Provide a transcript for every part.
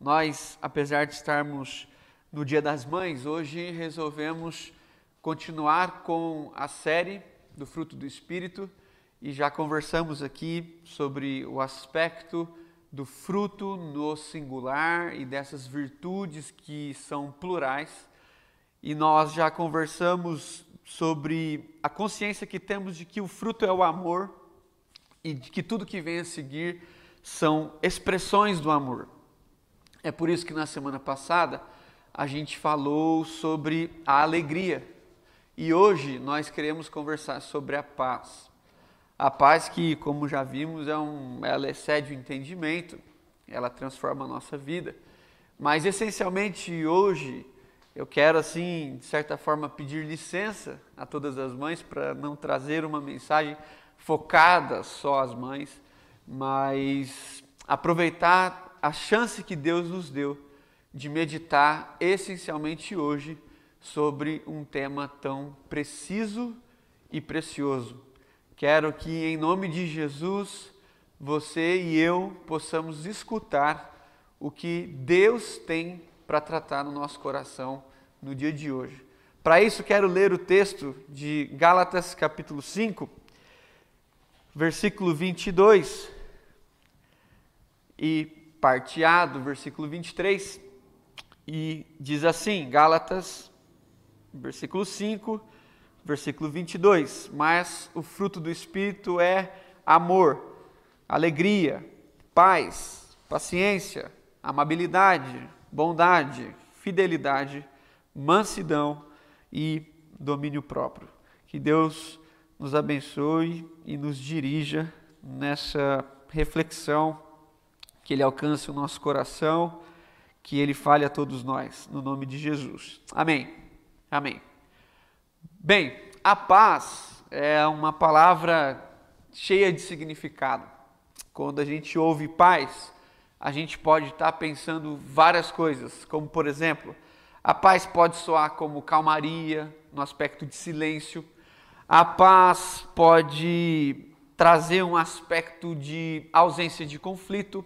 Nós, apesar de estarmos no Dia das Mães, hoje resolvemos continuar com a série do fruto do Espírito e já conversamos aqui sobre o aspecto do fruto no singular e dessas virtudes que são plurais. E nós já conversamos sobre a consciência que temos de que o fruto é o amor e de que tudo que vem a seguir são expressões do amor. É por isso que na semana passada a gente falou sobre a alegria e hoje nós queremos conversar sobre a paz. A paz que, como já vimos, é um, ela excede o entendimento, ela transforma a nossa vida. Mas essencialmente hoje eu quero assim, de certa forma, pedir licença a todas as mães para não trazer uma mensagem focada só às mães, mas aproveitar a chance que Deus nos deu de meditar essencialmente hoje sobre um tema tão preciso e precioso. Quero que, em nome de Jesus, você e eu possamos escutar o que Deus tem para tratar no nosso coração no dia de hoje. Para isso, quero ler o texto de Gálatas, capítulo 5, versículo 22 e parte A do versículo 23, e diz assim, Gálatas, versículo 5, versículo 22, mas o fruto do Espírito é amor, alegria, paz, paciência, amabilidade, bondade, fidelidade, mansidão e domínio próprio. Que Deus nos abençoe e nos dirija nessa reflexão que Ele alcance o nosso coração, que Ele fale a todos nós, no nome de Jesus. Amém. Amém. Bem, a paz é uma palavra cheia de significado. Quando a gente ouve paz, a gente pode estar pensando várias coisas, como por exemplo, a paz pode soar como calmaria, no aspecto de silêncio. A paz pode trazer um aspecto de ausência de conflito.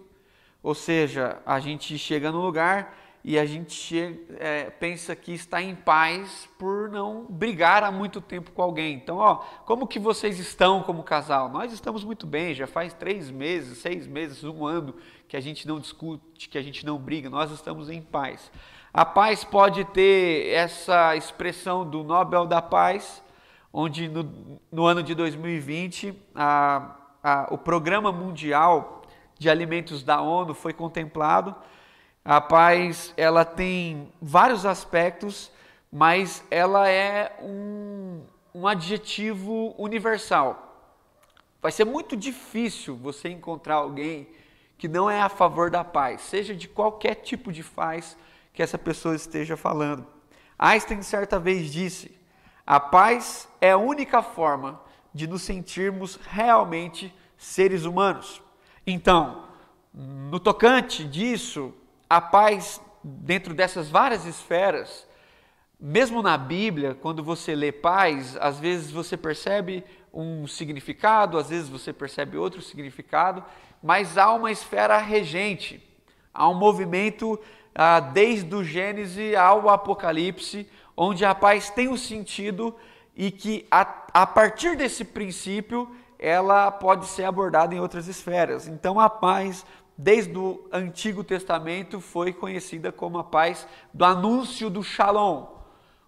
Ou seja, a gente chega no lugar e a gente é, pensa que está em paz por não brigar há muito tempo com alguém. Então, ó, como que vocês estão como casal? Nós estamos muito bem, já faz três meses, seis meses, um ano que a gente não discute, que a gente não briga, nós estamos em paz. A paz pode ter essa expressão do Nobel da Paz, onde no, no ano de 2020 a, a, o Programa Mundial de alimentos da ONU foi contemplado. A paz, ela tem vários aspectos, mas ela é um, um adjetivo universal. Vai ser muito difícil você encontrar alguém que não é a favor da paz, seja de qualquer tipo de paz que essa pessoa esteja falando. Einstein certa vez disse: "A paz é a única forma de nos sentirmos realmente seres humanos". Então, no tocante disso, a paz dentro dessas várias esferas, mesmo na Bíblia, quando você lê paz, às vezes você percebe um significado, às vezes você percebe outro significado, mas há uma esfera regente, há um movimento ah, desde o Gênesis ao Apocalipse, onde a paz tem um sentido e que a, a partir desse princípio ela pode ser abordada em outras esferas. Então, a paz, desde o Antigo Testamento, foi conhecida como a paz do anúncio do Shalom,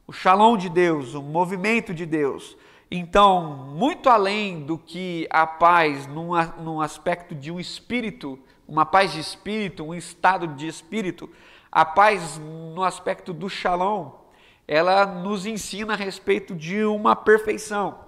o Shalom de Deus, o movimento de Deus. Então, muito além do que a paz num, num aspecto de um espírito, uma paz de espírito, um estado de espírito, a paz no aspecto do Shalom, ela nos ensina a respeito de uma perfeição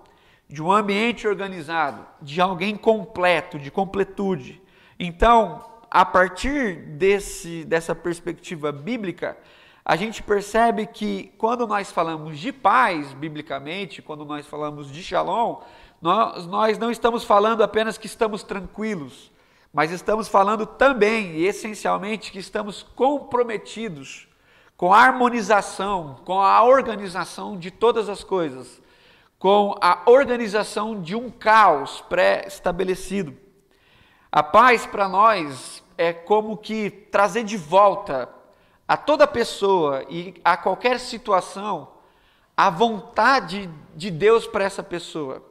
de um ambiente organizado, de alguém completo, de completude. Então, a partir desse, dessa perspectiva bíblica, a gente percebe que quando nós falamos de paz, biblicamente, quando nós falamos de shalom, nós, nós não estamos falando apenas que estamos tranquilos, mas estamos falando também e essencialmente que estamos comprometidos com a harmonização, com a organização de todas as coisas com a organização de um caos pré-estabelecido. A paz para nós é como que trazer de volta a toda pessoa e a qualquer situação a vontade de Deus para essa pessoa.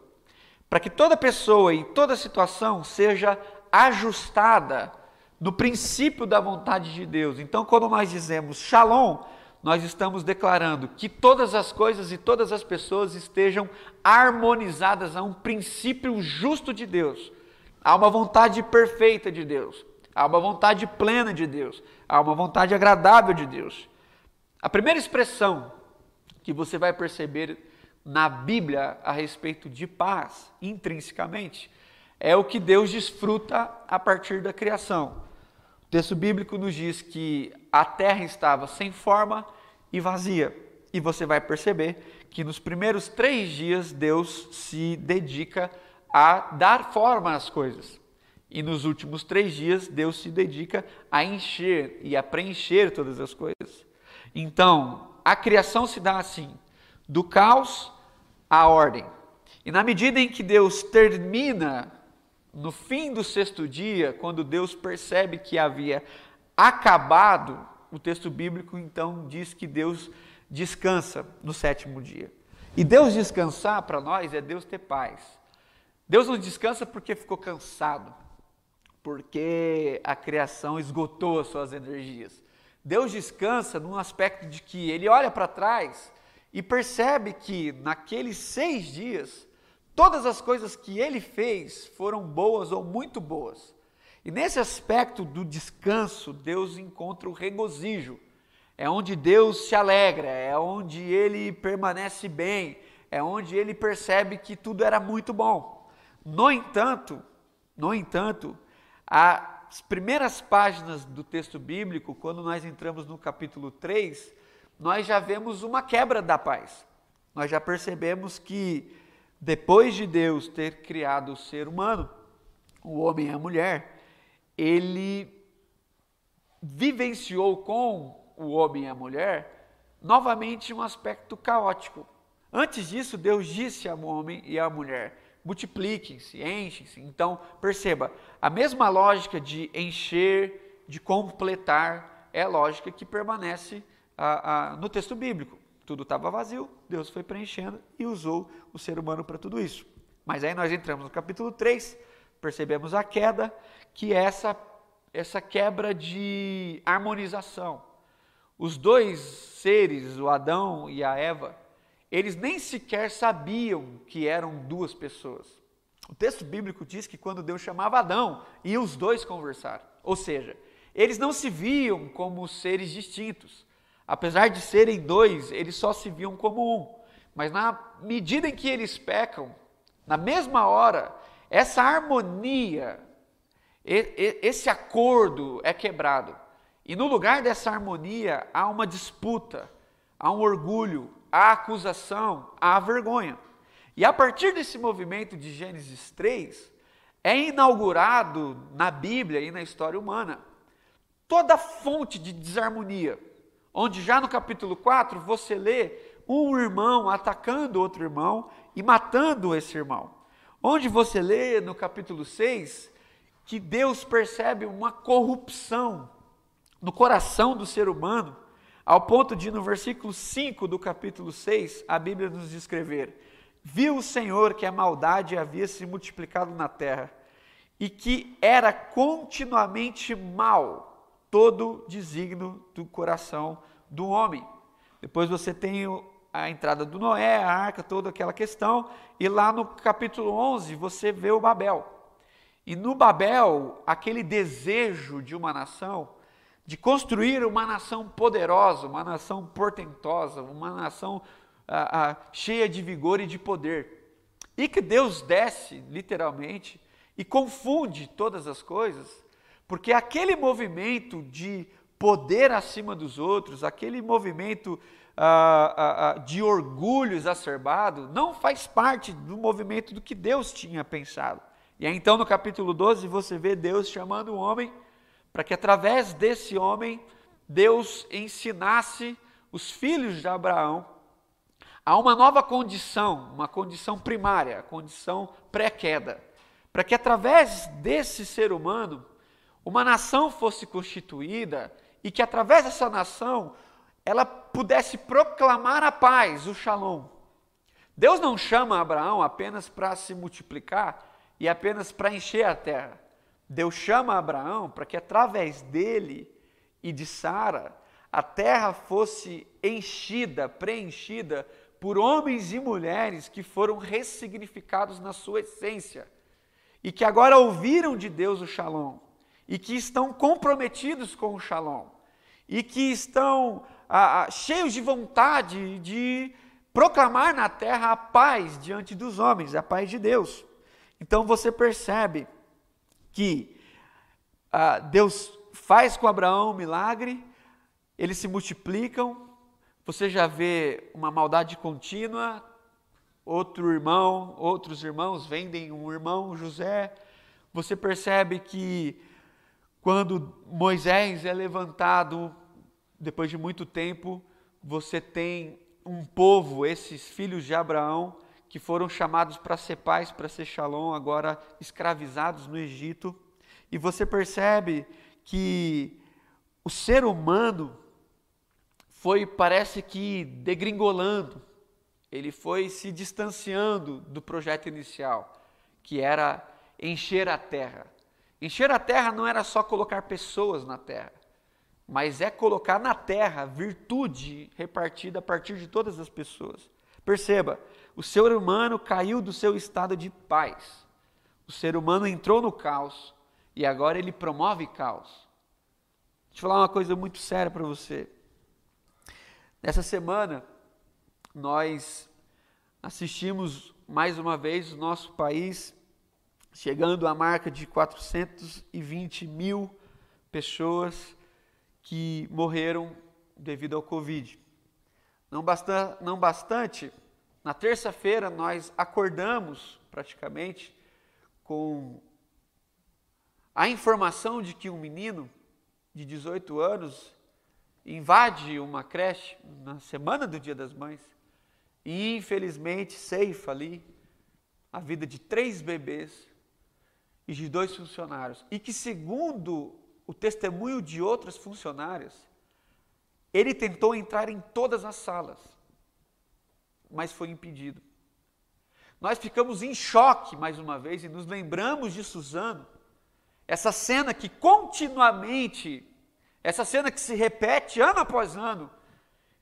Para que toda pessoa e toda situação seja ajustada no princípio da vontade de Deus. Então, quando nós dizemos Shalom, nós estamos declarando que todas as coisas e todas as pessoas estejam harmonizadas a um princípio justo de Deus. Há uma vontade perfeita de Deus. Há uma vontade plena de Deus. Há uma vontade agradável de Deus. A primeira expressão que você vai perceber na Bíblia a respeito de paz, intrinsecamente, é o que Deus desfruta a partir da criação. O texto bíblico nos diz que a terra estava sem forma e vazia. E você vai perceber que nos primeiros três dias Deus se dedica a dar forma às coisas. E nos últimos três dias, Deus se dedica a encher e a preencher todas as coisas. Então, a criação se dá assim: do caos à ordem. E na medida em que Deus termina, no fim do sexto dia, quando Deus percebe que havia acabado, o texto bíblico então diz que Deus descansa no sétimo dia. E Deus descansar para nós é Deus ter paz. Deus não descansa porque ficou cansado porque a criação esgotou as suas energias. Deus descansa num aspecto de que ele olha para trás e percebe que naqueles seis dias, todas as coisas que ele fez foram boas ou muito boas. E nesse aspecto do descanso, Deus encontra o regozijo. É onde Deus se alegra, é onde ele permanece bem, é onde ele percebe que tudo era muito bom. No entanto, no entanto, as primeiras páginas do texto bíblico, quando nós entramos no capítulo 3, nós já vemos uma quebra da paz. Nós já percebemos que depois de Deus ter criado o ser humano, o homem e a mulher, ele vivenciou com o homem e a mulher novamente um aspecto caótico. Antes disso, Deus disse ao homem e à mulher: multipliquem-se, enchem-se. Então, perceba, a mesma lógica de encher, de completar, é lógica que permanece a, a, no texto bíblico. Tudo estava vazio, Deus foi preenchendo e usou o ser humano para tudo isso. Mas aí nós entramos no capítulo 3, percebemos a queda, que é essa, essa quebra de harmonização. Os dois seres, o Adão e a Eva, eles nem sequer sabiam que eram duas pessoas. O texto bíblico diz que quando Deus chamava Adão, e os dois conversaram. Ou seja, eles não se viam como seres distintos. Apesar de serem dois, eles só se viam como um. Mas na medida em que eles pecam, na mesma hora, essa harmonia, esse acordo é quebrado. E no lugar dessa harmonia há uma disputa, há um orgulho, a acusação, a vergonha. E a partir desse movimento de Gênesis 3, é inaugurado na Bíblia e na história humana toda fonte de desarmonia, onde já no capítulo 4 você lê um irmão atacando outro irmão e matando esse irmão. Onde você lê no capítulo 6 que Deus percebe uma corrupção no coração do ser humano ao ponto de, no versículo 5 do capítulo 6, a Bíblia nos descrever: Viu o Senhor que a maldade havia se multiplicado na terra e que era continuamente mal todo desígnio do coração do homem. Depois você tem a entrada do Noé, a arca, toda aquela questão, e lá no capítulo 11 você vê o Babel. E no Babel, aquele desejo de uma nação de construir uma nação poderosa, uma nação portentosa, uma nação ah, ah, cheia de vigor e de poder. E que Deus desce, literalmente, e confunde todas as coisas, porque aquele movimento de poder acima dos outros, aquele movimento ah, de orgulho exacerbado, não faz parte do movimento do que Deus tinha pensado. E aí, então, no capítulo 12, você vê Deus chamando o homem para que através desse homem Deus ensinasse os filhos de Abraão a uma nova condição, uma condição primária, condição pré-queda, para que através desse ser humano uma nação fosse constituída e que através dessa nação ela pudesse proclamar a paz, o shalom. Deus não chama Abraão apenas para se multiplicar e apenas para encher a terra. Deus chama Abraão para que através dele e de Sara a terra fosse enchida, preenchida por homens e mulheres que foram ressignificados na sua essência e que agora ouviram de Deus o shalom e que estão comprometidos com o shalom e que estão ah, cheios de vontade de proclamar na terra a paz diante dos homens, a paz de Deus. Então você percebe que ah, Deus faz com Abraão um milagre, eles se multiplicam, você já vê uma maldade contínua, outro irmão, outros irmãos vendem um irmão, José. Você percebe que quando Moisés é levantado, depois de muito tempo, você tem um povo, esses filhos de Abraão, que foram chamados para ser pais, para ser shalom, agora escravizados no Egito. E você percebe que o ser humano foi, parece que, degringolando, ele foi se distanciando do projeto inicial, que era encher a terra. Encher a terra não era só colocar pessoas na terra, mas é colocar na terra virtude repartida a partir de todas as pessoas. Perceba, o ser humano caiu do seu estado de paz. O ser humano entrou no caos e agora ele promove caos. Deixa eu falar uma coisa muito séria para você. Nessa semana, nós assistimos mais uma vez o nosso país chegando à marca de 420 mil pessoas que morreram devido ao Covid. Não, basta, não bastante, na terça-feira nós acordamos praticamente com a informação de que um menino de 18 anos invade uma creche na semana do Dia das Mães e infelizmente ceifa ali a vida de três bebês e de dois funcionários. E que, segundo o testemunho de outras funcionárias, ele tentou entrar em todas as salas, mas foi impedido. Nós ficamos em choque mais uma vez e nos lembramos de Suzano, essa cena que continuamente, essa cena que se repete ano após ano,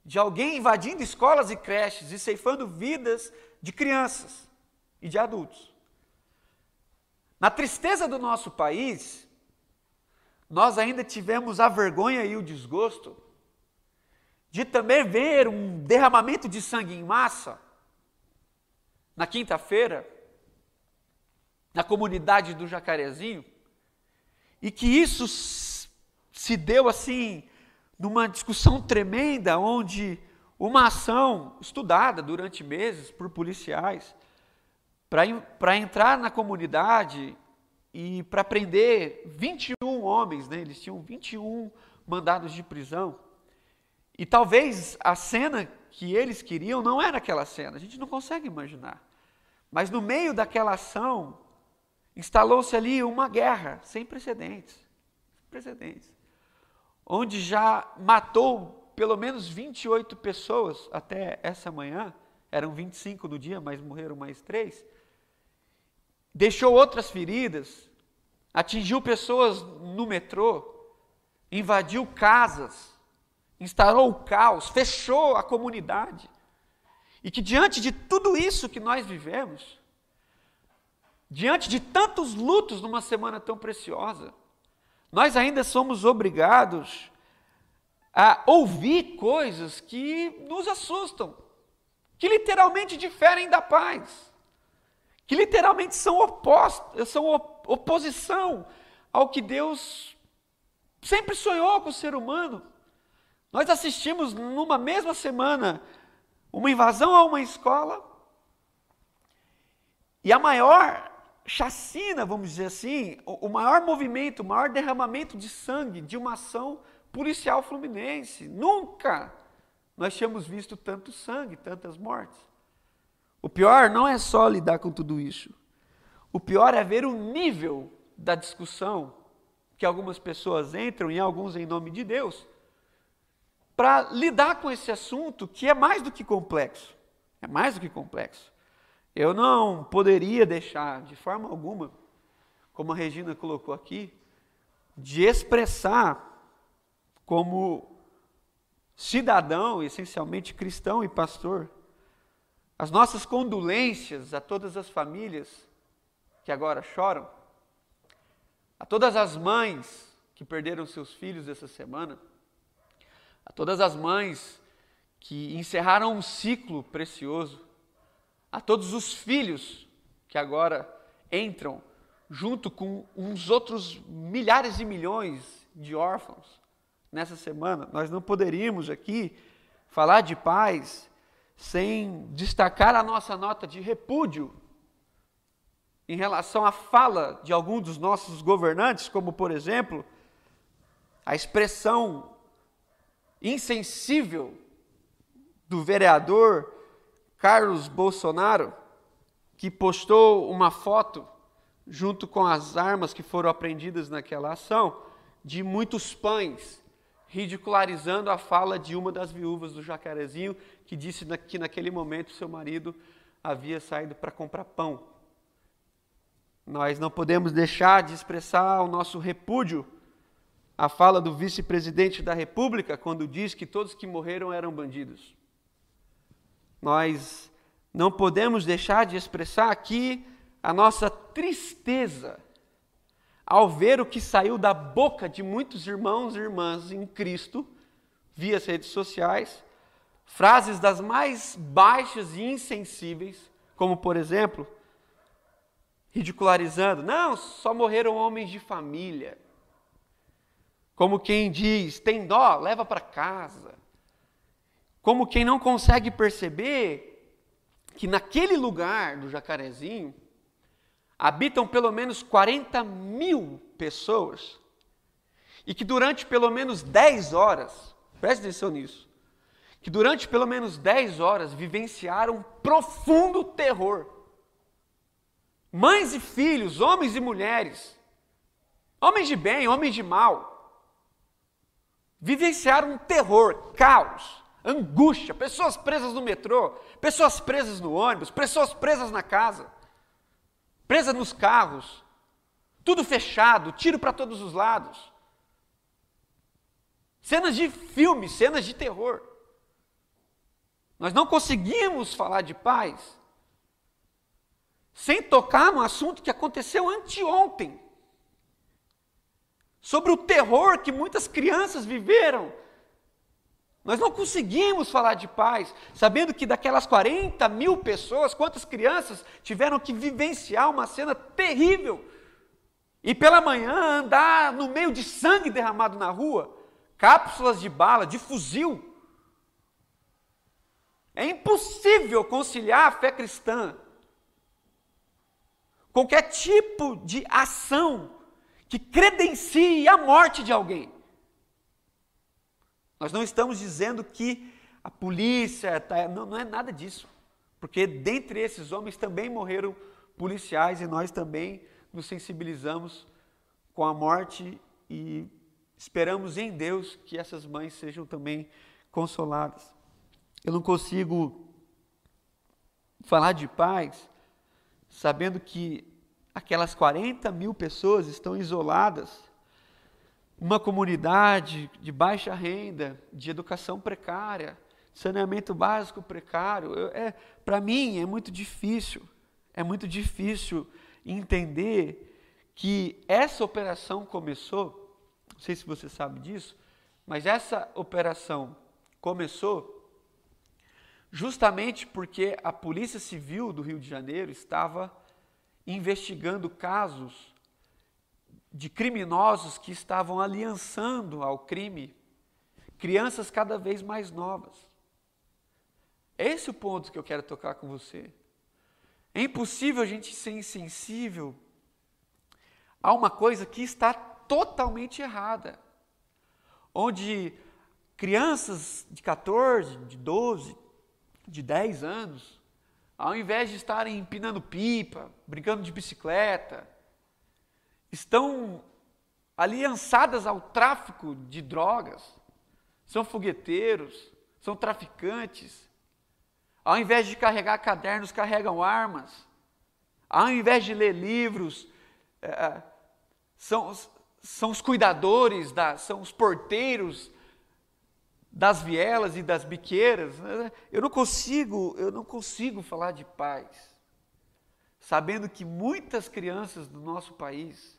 de alguém invadindo escolas e creches e ceifando vidas de crianças e de adultos. Na tristeza do nosso país, nós ainda tivemos a vergonha e o desgosto de também ver um derramamento de sangue em massa na quinta-feira, na comunidade do Jacarezinho, e que isso se deu assim, numa discussão tremenda, onde uma ação estudada durante meses por policiais, para entrar na comunidade e para prender 21 homens, né? eles tinham 21 mandados de prisão. E talvez a cena que eles queriam não era aquela cena, a gente não consegue imaginar. Mas no meio daquela ação, instalou-se ali uma guerra sem precedentes, sem precedentes, onde já matou pelo menos 28 pessoas até essa manhã, eram 25 no dia, mas morreram mais três deixou outras feridas, atingiu pessoas no metrô, invadiu casas, instalou o caos, fechou a comunidade. E que diante de tudo isso que nós vivemos, diante de tantos lutos numa semana tão preciosa, nós ainda somos obrigados a ouvir coisas que nos assustam, que literalmente diferem da paz que literalmente são opostos, são oposição ao que Deus sempre sonhou com o ser humano. Nós assistimos numa mesma semana uma invasão a uma escola e a maior chacina, vamos dizer assim, o maior movimento, o maior derramamento de sangue de uma ação policial fluminense. Nunca nós tínhamos visto tanto sangue, tantas mortes. O pior não é só lidar com tudo isso. O pior é ver o nível da discussão que algumas pessoas entram, e alguns em nome de Deus, para lidar com esse assunto que é mais do que complexo. É mais do que complexo. Eu não poderia deixar, de forma alguma, como a Regina colocou aqui, de expressar como cidadão, essencialmente cristão e pastor, as nossas condolências a todas as famílias que agora choram, a todas as mães que perderam seus filhos essa semana, a todas as mães que encerraram um ciclo precioso, a todos os filhos que agora entram junto com uns outros milhares e milhões de órfãos nessa semana. Nós não poderíamos aqui falar de paz sem destacar a nossa nota de repúdio em relação à fala de algum dos nossos governantes, como por exemplo, a expressão insensível do vereador Carlos Bolsonaro, que postou uma foto junto com as armas que foram apreendidas naquela ação, de muitos pães, ridicularizando a fala de uma das viúvas do Jacarezinho, que disse que naquele momento seu marido havia saído para comprar pão. Nós não podemos deixar de expressar o nosso repúdio à fala do vice-presidente da República quando diz que todos que morreram eram bandidos. Nós não podemos deixar de expressar aqui a nossa tristeza ao ver o que saiu da boca de muitos irmãos e irmãs em Cristo via as redes sociais, frases das mais baixas e insensíveis, como por exemplo, ridicularizando, não, só morreram homens de família. Como quem diz, tem dó, leva para casa. Como quem não consegue perceber que naquele lugar do jacarezinho, habitam pelo menos 40 mil pessoas e que durante pelo menos 10 horas, preste atenção nisso, que durante pelo menos 10 horas vivenciaram profundo terror. Mães e filhos, homens e mulheres, homens de bem, homens de mal, vivenciaram um terror, caos, angústia, pessoas presas no metrô, pessoas presas no ônibus, pessoas presas na casa presa nos carros, tudo fechado, tiro para todos os lados. Cenas de filme, cenas de terror. Nós não conseguimos falar de paz sem tocar no assunto que aconteceu anteontem. Sobre o terror que muitas crianças viveram nós não conseguimos falar de paz, sabendo que daquelas 40 mil pessoas, quantas crianças tiveram que vivenciar uma cena terrível e pela manhã andar no meio de sangue derramado na rua, cápsulas de bala, de fuzil. É impossível conciliar a fé cristã. Qualquer tipo de ação que credencie a morte de alguém. Nós não estamos dizendo que a polícia, tá, não, não é nada disso. Porque dentre esses homens também morreram policiais e nós também nos sensibilizamos com a morte e esperamos em Deus que essas mães sejam também consoladas. Eu não consigo falar de paz sabendo que aquelas 40 mil pessoas estão isoladas uma comunidade de baixa renda, de educação precária, saneamento básico precário. é, Para mim é muito difícil, é muito difícil entender que essa operação começou, não sei se você sabe disso, mas essa operação começou justamente porque a Polícia Civil do Rio de Janeiro estava investigando casos de criminosos que estavam aliançando ao crime crianças cada vez mais novas. Esse é o ponto que eu quero tocar com você. É impossível a gente ser insensível a uma coisa que está totalmente errada. Onde crianças de 14, de 12, de 10 anos, ao invés de estarem empinando pipa, brincando de bicicleta, estão aliançadas ao tráfico de drogas, são fogueteiros, são traficantes. Ao invés de carregar cadernos, carregam armas. Ao invés de ler livros, é, são, são os cuidadores, da, são os porteiros das vielas e das biqueiras. Eu não consigo, eu não consigo falar de paz, sabendo que muitas crianças do nosso país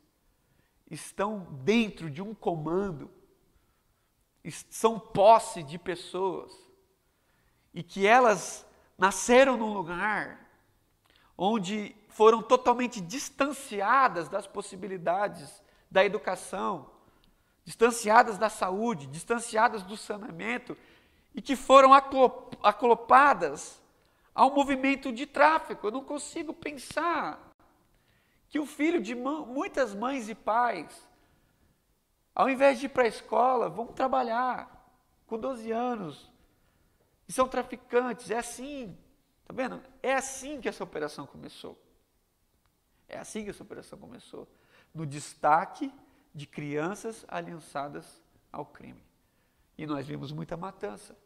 estão dentro de um comando, são posse de pessoas, e que elas nasceram num lugar onde foram totalmente distanciadas das possibilidades da educação, distanciadas da saúde, distanciadas do saneamento e que foram aclopadas ao movimento de tráfico. Eu não consigo pensar que o filho de muitas mães e pais, ao invés de ir para a escola, vão trabalhar com 12 anos e são traficantes. É assim, tá vendo? É assim que essa operação começou. É assim que essa operação começou. No destaque de crianças aliançadas ao crime. E nós vimos muita matança.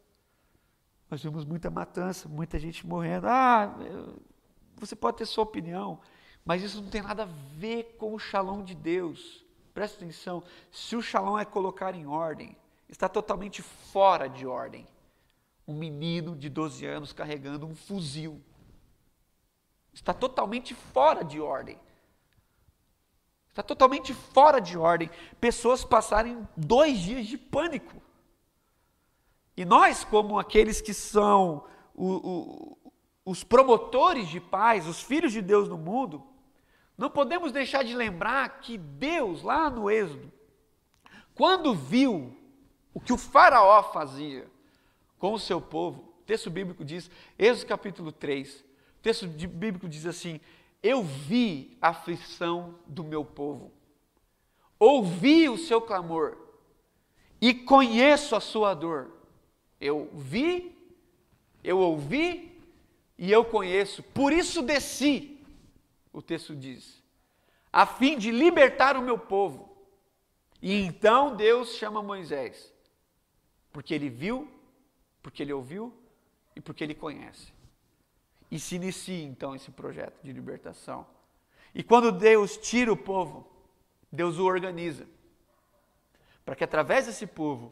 Nós vimos muita matança, muita gente morrendo. Ah, você pode ter sua opinião, mas isso não tem nada a ver com o shalom de Deus. Presta atenção, se o shalom é colocar em ordem, está totalmente fora de ordem. Um menino de 12 anos carregando um fuzil. Está totalmente fora de ordem. Está totalmente fora de ordem. Pessoas passarem dois dias de pânico. E nós, como aqueles que são o, os promotores de paz, os filhos de Deus no mundo, não podemos deixar de lembrar que Deus, lá no Êxodo, quando viu o que o Faraó fazia com o seu povo, o texto bíblico diz, Êxodo capítulo 3, o texto bíblico diz assim: Eu vi a aflição do meu povo, ouvi o seu clamor e conheço a sua dor. Eu vi, eu ouvi e eu conheço, por isso desci, o texto diz, a fim de libertar o meu povo. E então Deus chama Moisés, porque ele viu, porque ele ouviu e porque ele conhece. E se inicia então esse projeto de libertação. E quando Deus tira o povo, Deus o organiza. Para que através desse povo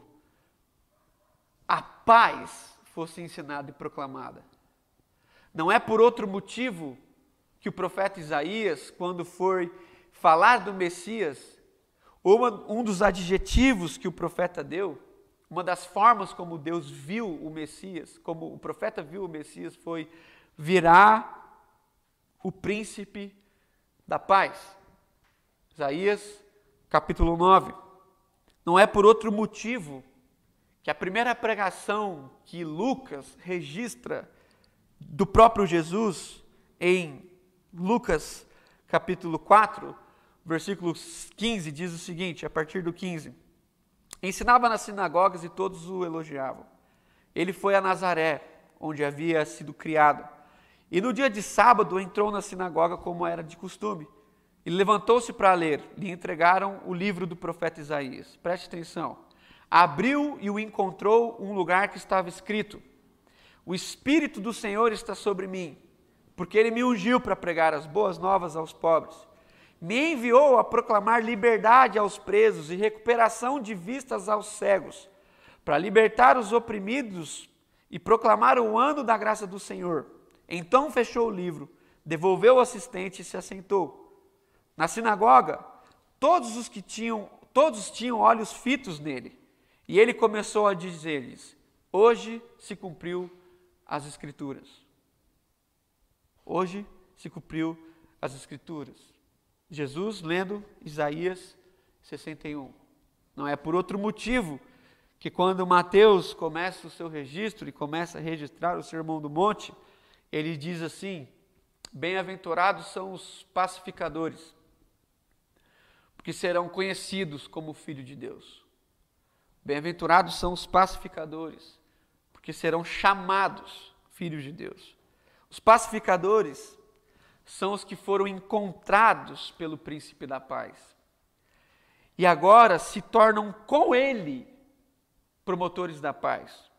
a paz fosse ensinada e proclamada. Não é por outro motivo que o profeta Isaías, quando foi falar do Messias, uma, um dos adjetivos que o profeta deu, uma das formas como Deus viu o Messias, como o profeta viu o Messias, foi virá o príncipe da paz. Isaías capítulo 9. Não é por outro motivo que a primeira pregação que Lucas registra do próprio Jesus em Lucas capítulo 4, versículo 15, diz o seguinte, a partir do 15. Ensinava nas sinagogas e todos o elogiavam. Ele foi a Nazaré, onde havia sido criado e no dia de sábado entrou na sinagoga como era de costume. E levantou-se para ler. Lhe entregaram o livro do profeta Isaías. Preste atenção. Abriu e o encontrou um lugar que estava escrito: O Espírito do Senhor está sobre mim, porque ele me ungiu para pregar as boas novas aos pobres. Me enviou a proclamar liberdade aos presos e recuperação de vistas aos cegos, para libertar os oprimidos e proclamar o ano da graça do Senhor então fechou o livro, devolveu o assistente e se assentou. Na sinagoga, todos os que tinham, todos tinham olhos fitos nele. E ele começou a dizer-lhes: Hoje se cumpriu as escrituras. Hoje se cumpriu as escrituras. Jesus lendo Isaías 61. Não é por outro motivo que quando Mateus começa o seu registro e começa a registrar o Sermão do Monte, ele diz assim: Bem-aventurados são os pacificadores, porque serão conhecidos como filho de Deus. Bem-aventurados são os pacificadores, porque serão chamados filhos de Deus. Os pacificadores são os que foram encontrados pelo príncipe da paz. e agora se tornam com ele promotores da paz.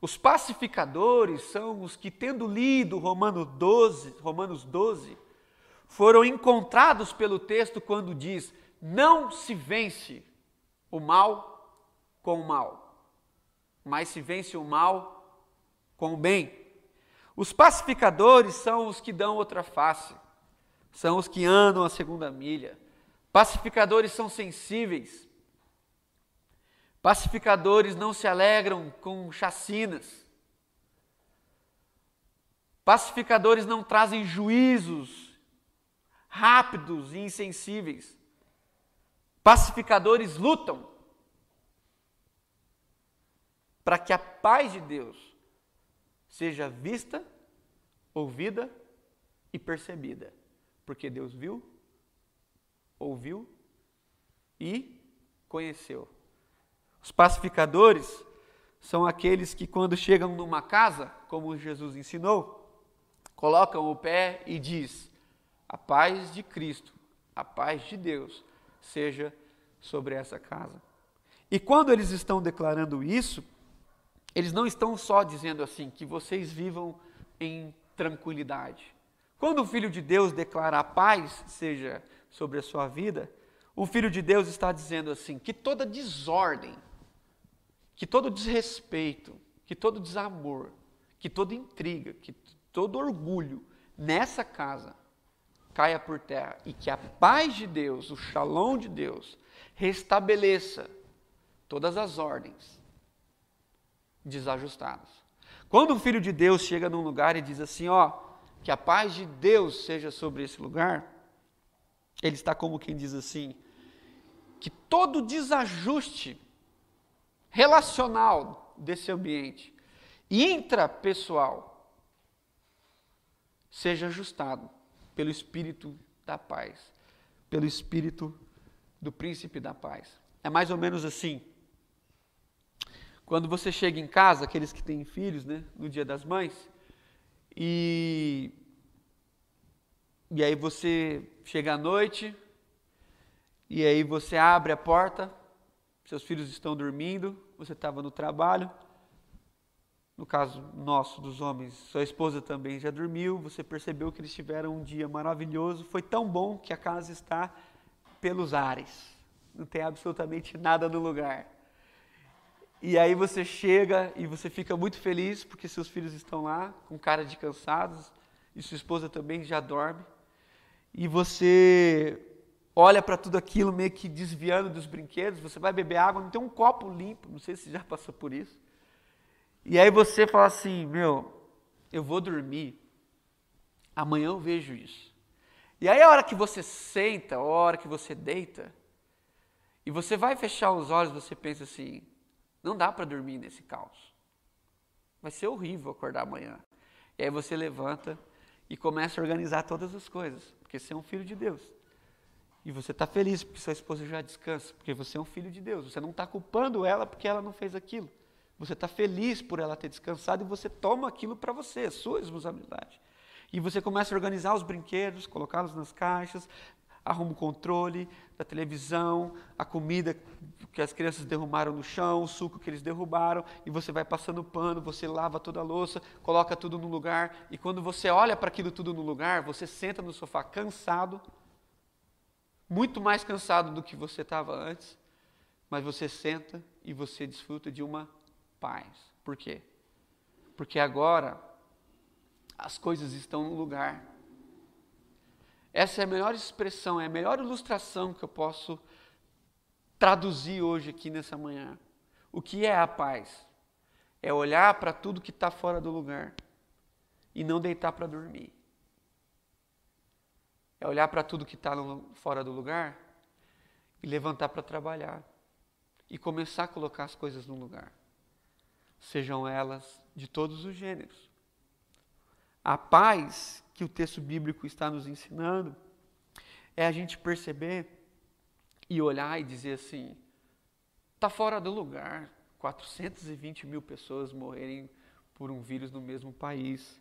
Os pacificadores são os que, tendo lido Romanos 12, Romanos 12, foram encontrados pelo texto quando diz: Não se vence o mal com o mal, mas se vence o mal com o bem. Os pacificadores são os que dão outra face, são os que andam a segunda milha. Pacificadores são sensíveis, Pacificadores não se alegram com chacinas. Pacificadores não trazem juízos rápidos e insensíveis. Pacificadores lutam para que a paz de Deus seja vista, ouvida e percebida. Porque Deus viu, ouviu e conheceu. Os pacificadores são aqueles que, quando chegam numa casa, como Jesus ensinou, colocam o pé e diz: A paz de Cristo, a paz de Deus seja sobre essa casa. E quando eles estão declarando isso, eles não estão só dizendo assim que vocês vivam em tranquilidade. Quando o Filho de Deus declara a paz seja sobre a sua vida, o Filho de Deus está dizendo assim que toda desordem, que todo desrespeito, que todo desamor, que toda intriga, que todo orgulho nessa casa caia por terra e que a paz de Deus, o shalom de Deus, restabeleça todas as ordens desajustadas. Quando o filho de Deus chega num lugar e diz assim, ó, que a paz de Deus seja sobre esse lugar, ele está como quem diz assim, que todo desajuste relacional desse ambiente intrapessoal seja ajustado pelo Espírito da paz, pelo Espírito do Príncipe da paz. É mais ou menos assim. Quando você chega em casa, aqueles que têm filhos, né, no Dia das Mães, e e aí você chega à noite, e aí você abre a porta, seus filhos estão dormindo, você estava no trabalho. No caso nosso, dos homens, sua esposa também já dormiu, você percebeu que eles tiveram um dia maravilhoso, foi tão bom que a casa está pelos ares, não tem absolutamente nada no lugar. E aí você chega e você fica muito feliz porque seus filhos estão lá, com cara de cansados, e sua esposa também já dorme. E você olha para tudo aquilo meio que desviando dos brinquedos, você vai beber água, não tem um copo limpo, não sei se já passou por isso. E aí você fala assim, meu, eu vou dormir, amanhã eu vejo isso. E aí a hora que você senta, a hora que você deita, e você vai fechar os olhos, você pensa assim, não dá para dormir nesse caos. Vai ser horrível acordar amanhã. E aí você levanta e começa a organizar todas as coisas, porque você é um filho de Deus. E você está feliz porque sua esposa já descansa, porque você é um filho de Deus. Você não está culpando ela porque ela não fez aquilo. Você está feliz por ela ter descansado e você toma aquilo para você, sua responsabilidade. E você começa a organizar os brinquedos, colocá-los nas caixas, arruma o controle da televisão, a comida que as crianças derrubaram no chão, o suco que eles derrubaram, e você vai passando pano, você lava toda a louça, coloca tudo no lugar, e quando você olha para aquilo tudo no lugar, você senta no sofá cansado, muito mais cansado do que você estava antes, mas você senta e você desfruta de uma paz. Por quê? Porque agora as coisas estão no lugar. Essa é a melhor expressão, é a melhor ilustração que eu posso traduzir hoje aqui nessa manhã. O que é a paz? É olhar para tudo que está fora do lugar e não deitar para dormir. É olhar para tudo que está fora do lugar e levantar para trabalhar. E começar a colocar as coisas no lugar. Sejam elas de todos os gêneros. A paz que o texto bíblico está nos ensinando é a gente perceber e olhar e dizer assim: está fora do lugar 420 mil pessoas morrerem por um vírus no mesmo país.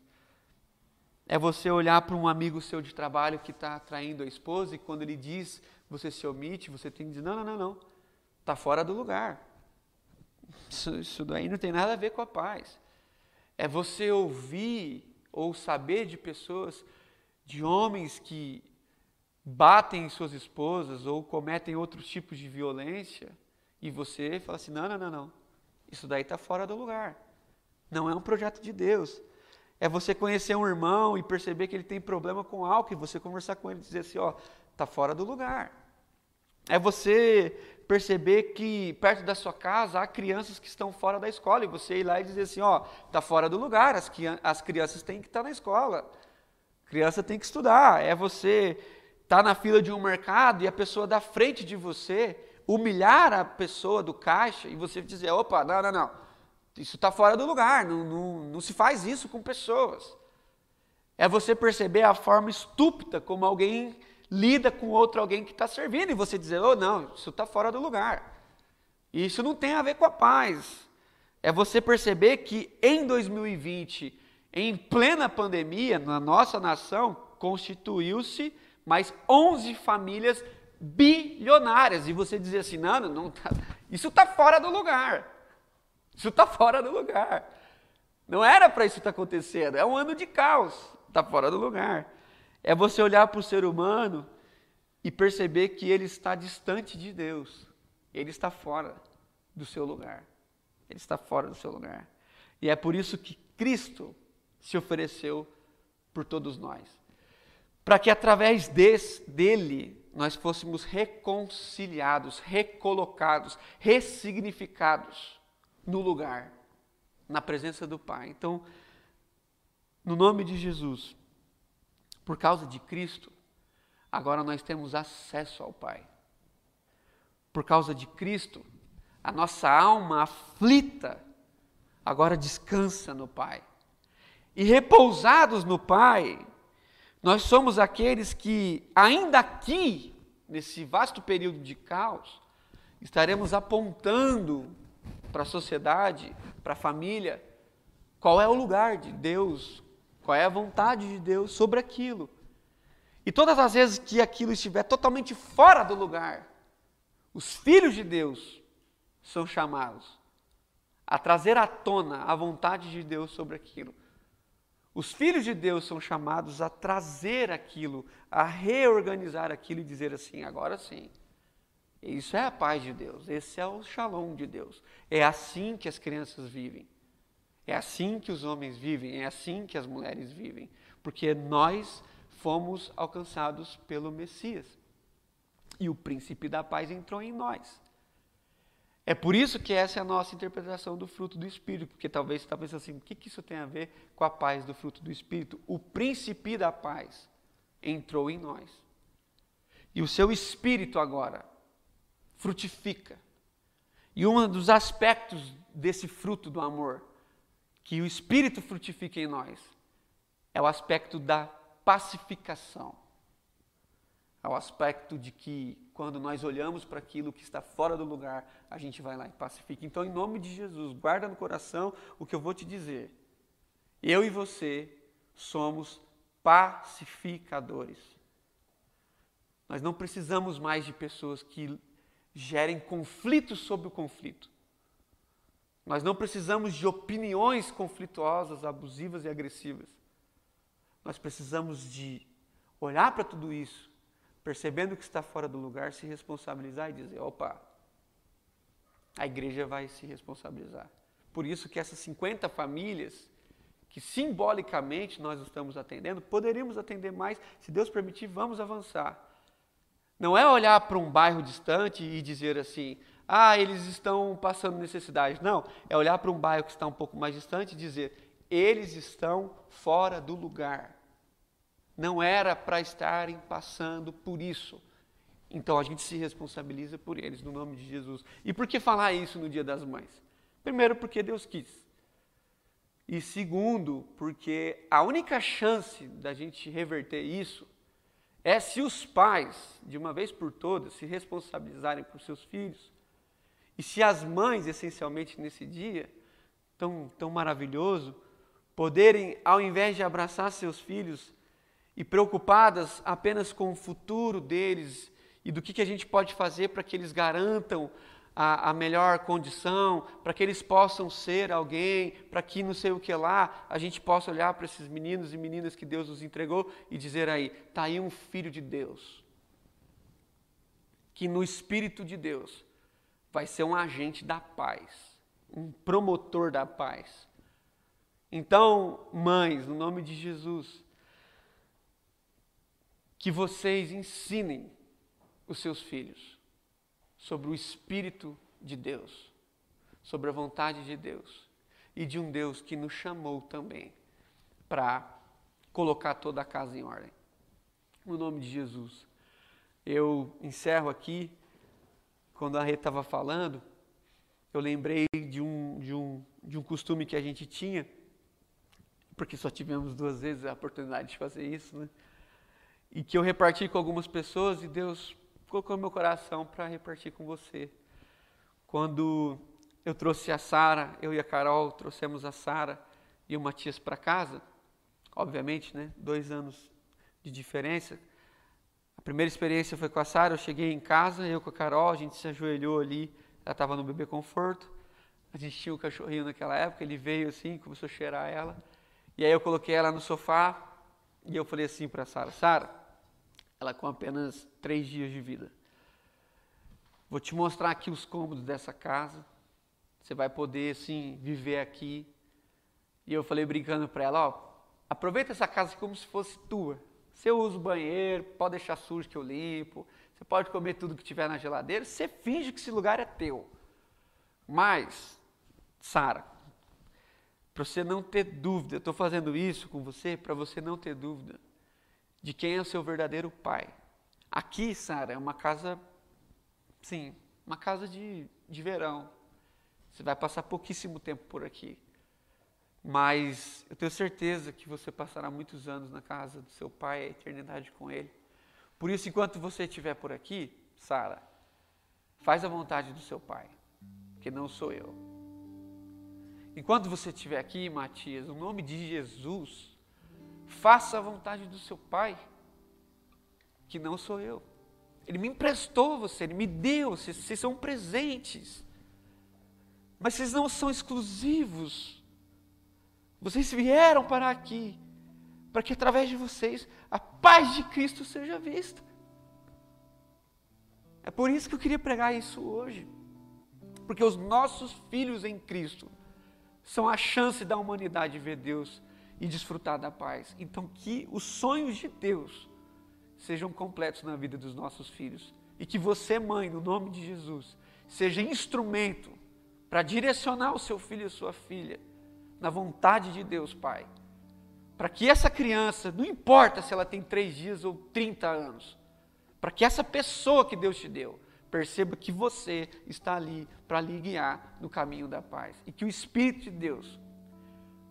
É você olhar para um amigo seu de trabalho que está traindo a esposa e quando ele diz, você se omite, você tem que dizer: não, não, não, não, está fora do lugar. Isso, isso daí não tem nada a ver com a paz. É você ouvir ou saber de pessoas, de homens que batem em suas esposas ou cometem outros tipos de violência e você fala assim: não, não, não, não, isso daí está fora do lugar. Não é um projeto de Deus. É você conhecer um irmão e perceber que ele tem problema com álcool e você conversar com ele e dizer assim: ó, está fora do lugar. É você perceber que perto da sua casa há crianças que estão fora da escola e você ir lá e dizer assim: ó, está fora do lugar, as, as crianças têm que estar na escola. Criança tem que estudar. É você estar tá na fila de um mercado e a pessoa da frente de você humilhar a pessoa do caixa e você dizer: opa, não, não, não, isso está fora do lugar, não, não, não se faz isso com pessoas. É você perceber a forma estúpida como alguém lida com outro alguém que está servindo e você dizer: oh, não, isso está fora do lugar. Isso não tem a ver com a paz. É você perceber que em 2020, em plena pandemia, na nossa nação, constituiu-se mais 11 famílias bilionárias. E você dizer assim, não, não tá, isso está fora do lugar. Isso está fora do lugar. Não era para isso estar tá acontecendo. É um ano de caos. Está fora do lugar. É você olhar para o ser humano e perceber que ele está distante de Deus. Ele está fora do seu lugar. Ele está fora do seu lugar. E é por isso que Cristo se ofereceu por todos nós. Para que através desse, dele nós fôssemos reconciliados, recolocados, ressignificados no lugar, na presença do Pai. Então, no nome de Jesus, por causa de Cristo, agora nós temos acesso ao Pai. Por causa de Cristo, a nossa alma aflita agora descansa no Pai. E repousados no Pai, nós somos aqueles que, ainda aqui, nesse vasto período de caos, estaremos apontando para a sociedade, para a família, qual é o lugar de Deus, qual é a vontade de Deus sobre aquilo. E todas as vezes que aquilo estiver totalmente fora do lugar, os filhos de Deus são chamados a trazer à tona a vontade de Deus sobre aquilo. Os filhos de Deus são chamados a trazer aquilo, a reorganizar aquilo e dizer assim: agora sim. Isso é a paz de Deus, esse é o shalom de Deus. É assim que as crianças vivem. É assim que os homens vivem, é assim que as mulheres vivem, porque nós fomos alcançados pelo Messias. E o príncipe da paz entrou em nós. É por isso que essa é a nossa interpretação do fruto do Espírito, porque talvez você está pensando assim, o que, que isso tem a ver com a paz do fruto do Espírito? O príncipe da paz entrou em nós. E o seu Espírito agora frutifica. E um dos aspectos desse fruto do amor, que o Espírito frutifica em nós, é o aspecto da pacificação. É o aspecto de que quando nós olhamos para aquilo que está fora do lugar, a gente vai lá e pacifica. Então, em nome de Jesus, guarda no coração o que eu vou te dizer. Eu e você somos pacificadores. Nós não precisamos mais de pessoas que gerem conflitos sobre o conflito. Nós não precisamos de opiniões conflituosas, abusivas e agressivas. Nós precisamos de olhar para tudo isso percebendo que está fora do lugar, se responsabilizar e dizer: opa, a igreja vai se responsabilizar. Por isso que essas 50 famílias, que simbolicamente nós estamos atendendo, poderíamos atender mais, se Deus permitir, vamos avançar. Não é olhar para um bairro distante e dizer assim, ah, eles estão passando necessidade. Não, é olhar para um bairro que está um pouco mais distante e dizer, eles estão fora do lugar não era para estarem passando por isso. Então a gente se responsabiliza por eles, no nome de Jesus. E por que falar isso no Dia das Mães? Primeiro, porque Deus quis. E segundo, porque a única chance da gente reverter isso é se os pais, de uma vez por todas, se responsabilizarem por seus filhos. E se as mães, essencialmente nesse dia tão, tão maravilhoso, poderem, ao invés de abraçar seus filhos e preocupadas apenas com o futuro deles e do que, que a gente pode fazer para que eles garantam a, a melhor condição, para que eles possam ser alguém, para que não sei o que lá, a gente possa olhar para esses meninos e meninas que Deus nos entregou e dizer aí, está aí um filho de Deus, que no Espírito de Deus vai ser um agente da paz, um promotor da paz. Então, mães, no nome de Jesus, que vocês ensinem os seus filhos sobre o Espírito de Deus, sobre a vontade de Deus e de um Deus que nos chamou também para colocar toda a casa em ordem. No nome de Jesus. Eu encerro aqui. Quando a Rê estava falando, eu lembrei de um, de, um, de um costume que a gente tinha, porque só tivemos duas vezes a oportunidade de fazer isso, né? E que eu reparti com algumas pessoas e Deus colocou no meu coração para repartir com você. Quando eu trouxe a Sara, eu e a Carol trouxemos a Sara e o Matias para casa, obviamente, né? Dois anos de diferença. Primeira experiência foi com a Sara, eu cheguei em casa, eu com a Carol, a gente se ajoelhou ali, ela estava no bebê conforto. A gente tinha o um cachorrinho naquela época, ele veio assim, começou a cheirar ela. E aí eu coloquei ela no sofá e eu falei assim para a Sara, Sara, ela com apenas três dias de vida. Vou te mostrar aqui os cômodos dessa casa. Você vai poder, assim, viver aqui. E eu falei brincando para ela, ó, aproveita essa casa como se fosse tua. Você usa o banheiro, pode deixar sujo que eu limpo. Você pode comer tudo que tiver na geladeira. Você finge que esse lugar é teu. Mas, Sara, para você não ter dúvida, eu estou fazendo isso com você para você não ter dúvida de quem é o seu verdadeiro pai. Aqui, Sara, é uma casa, sim, uma casa de, de verão. Você vai passar pouquíssimo tempo por aqui. Mas eu tenho certeza que você passará muitos anos na casa do seu pai, a eternidade com ele. Por isso, enquanto você estiver por aqui, Sara, faz a vontade do seu pai, que não sou eu. Enquanto você estiver aqui, Matias, no nome de Jesus, Faça a vontade do seu Pai, que não sou eu. Ele me emprestou você, ele me deu, vocês, vocês são presentes. Mas vocês não são exclusivos. Vocês vieram para aqui, para que através de vocês a paz de Cristo seja vista. É por isso que eu queria pregar isso hoje. Porque os nossos filhos em Cristo são a chance da humanidade ver Deus e desfrutar da paz. Então, que os sonhos de Deus sejam completos na vida dos nossos filhos. E que você, mãe, no nome de Jesus, seja instrumento para direcionar o seu filho e sua filha na vontade de Deus, Pai. Para que essa criança, não importa se ela tem três dias ou 30 anos, para que essa pessoa que Deus te deu perceba que você está ali para lhe guiar no caminho da paz. E que o Espírito de Deus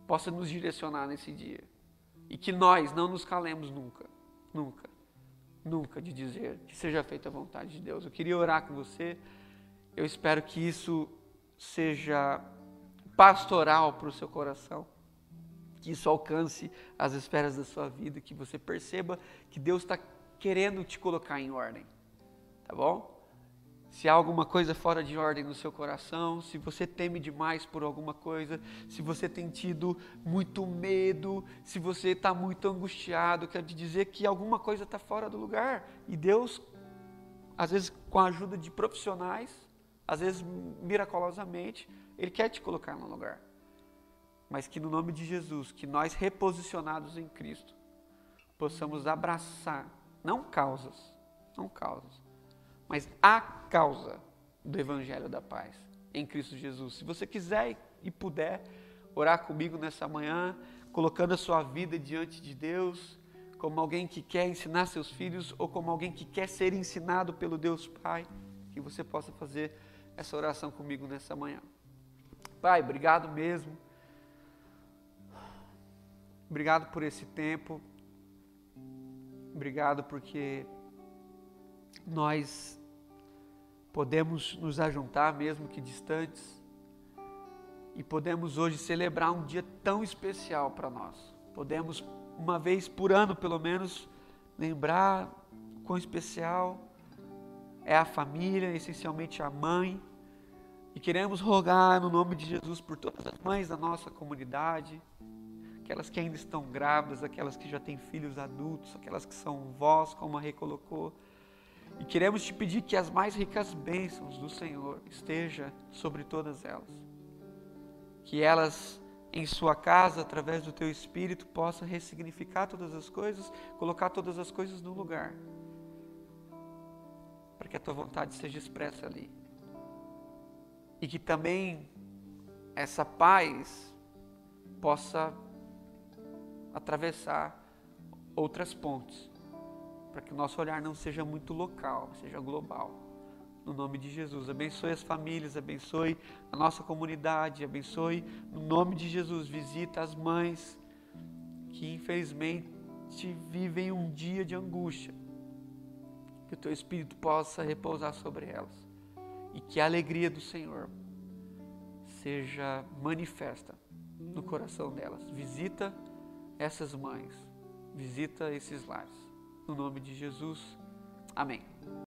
possa nos direcionar nesse dia. E que nós não nos calemos nunca, nunca, nunca de dizer que seja feita a vontade de Deus. Eu queria orar com você. Eu espero que isso seja pastoral para o seu coração. Que isso alcance as esferas da sua vida, que você perceba que Deus está querendo te colocar em ordem. Tá bom? se há alguma coisa fora de ordem no seu coração, se você teme demais por alguma coisa, se você tem tido muito medo, se você está muito angustiado, quer dizer que alguma coisa está fora do lugar. E Deus, às vezes com a ajuda de profissionais, às vezes miraculosamente, Ele quer te colocar no lugar. Mas que no nome de Jesus, que nós reposicionados em Cristo, possamos abraçar, não causas, não causas, mas a causa do Evangelho da Paz em Cristo Jesus. Se você quiser e puder orar comigo nessa manhã, colocando a sua vida diante de Deus, como alguém que quer ensinar seus filhos ou como alguém que quer ser ensinado pelo Deus Pai, que você possa fazer essa oração comigo nessa manhã. Pai, obrigado mesmo. Obrigado por esse tempo. Obrigado porque nós podemos nos ajuntar, mesmo que distantes, E podemos hoje celebrar um dia tão especial para nós. Podemos, uma vez por ano, pelo menos, lembrar quão especial é a família, essencialmente a mãe. E queremos rogar no nome de Jesus por todas as mães da nossa comunidade, aquelas que ainda estão grávidas, aquelas que já têm filhos adultos, aquelas que são vós, como a recolocou. E queremos te pedir que as mais ricas bênçãos do Senhor esteja sobre todas elas que elas em sua casa, através do teu espírito, possa ressignificar todas as coisas, colocar todas as coisas no lugar, para que a tua vontade seja expressa ali. E que também essa paz possa atravessar outras pontes, para que o nosso olhar não seja muito local, seja global no nome de Jesus. Abençoe as famílias, abençoe a nossa comunidade, abençoe no nome de Jesus. Visita as mães que infelizmente vivem um dia de angústia. Que o teu Espírito possa repousar sobre elas e que a alegria do Senhor seja manifesta no coração delas. Visita essas mães, visita esses lares. No nome de Jesus. Amém.